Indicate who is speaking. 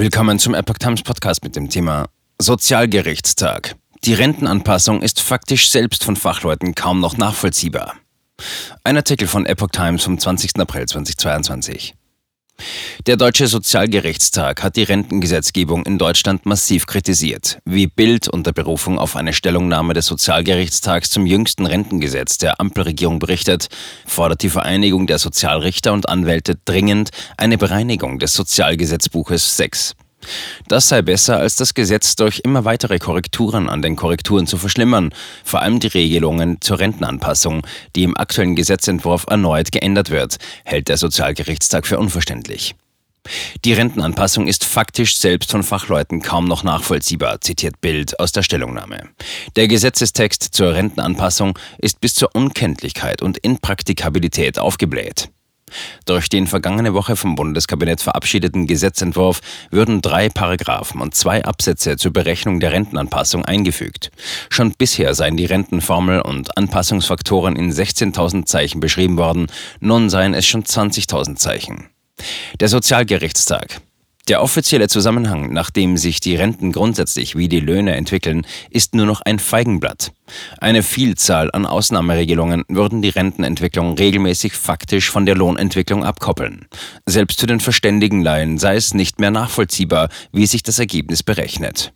Speaker 1: Willkommen zum Epoch Times Podcast mit dem Thema Sozialgerichtstag. Die Rentenanpassung ist faktisch selbst von Fachleuten kaum noch nachvollziehbar. Ein Artikel von Epoch Times vom 20. April 2022. Der Deutsche Sozialgerichtstag hat die Rentengesetzgebung in Deutschland massiv kritisiert. Wie Bild unter Berufung auf eine Stellungnahme des Sozialgerichtstags zum jüngsten Rentengesetz der Ampelregierung berichtet, fordert die Vereinigung der Sozialrichter und Anwälte dringend eine Bereinigung des Sozialgesetzbuches 6. Das sei besser, als das Gesetz durch immer weitere Korrekturen an den Korrekturen zu verschlimmern, vor allem die Regelungen zur Rentenanpassung, die im aktuellen Gesetzentwurf erneut geändert wird, hält der Sozialgerichtstag für unverständlich. Die Rentenanpassung ist faktisch selbst von Fachleuten kaum noch nachvollziehbar, zitiert Bild aus der Stellungnahme. Der Gesetzestext zur Rentenanpassung ist bis zur Unkenntlichkeit und Inpraktikabilität aufgebläht. Durch den vergangene Woche vom Bundeskabinett verabschiedeten Gesetzentwurf würden drei Paragraphen und zwei Absätze zur Berechnung der Rentenanpassung eingefügt. Schon bisher seien die Rentenformel und Anpassungsfaktoren in 16.000 Zeichen beschrieben worden, nun seien es schon 20.000 Zeichen. Der Sozialgerichtstag. Der offizielle Zusammenhang, nach dem sich die Renten grundsätzlich wie die Löhne entwickeln, ist nur noch ein Feigenblatt. Eine Vielzahl an Ausnahmeregelungen würden die Rentenentwicklung regelmäßig faktisch von der Lohnentwicklung abkoppeln. Selbst für den verständigen Laien sei es nicht mehr nachvollziehbar, wie sich das Ergebnis berechnet.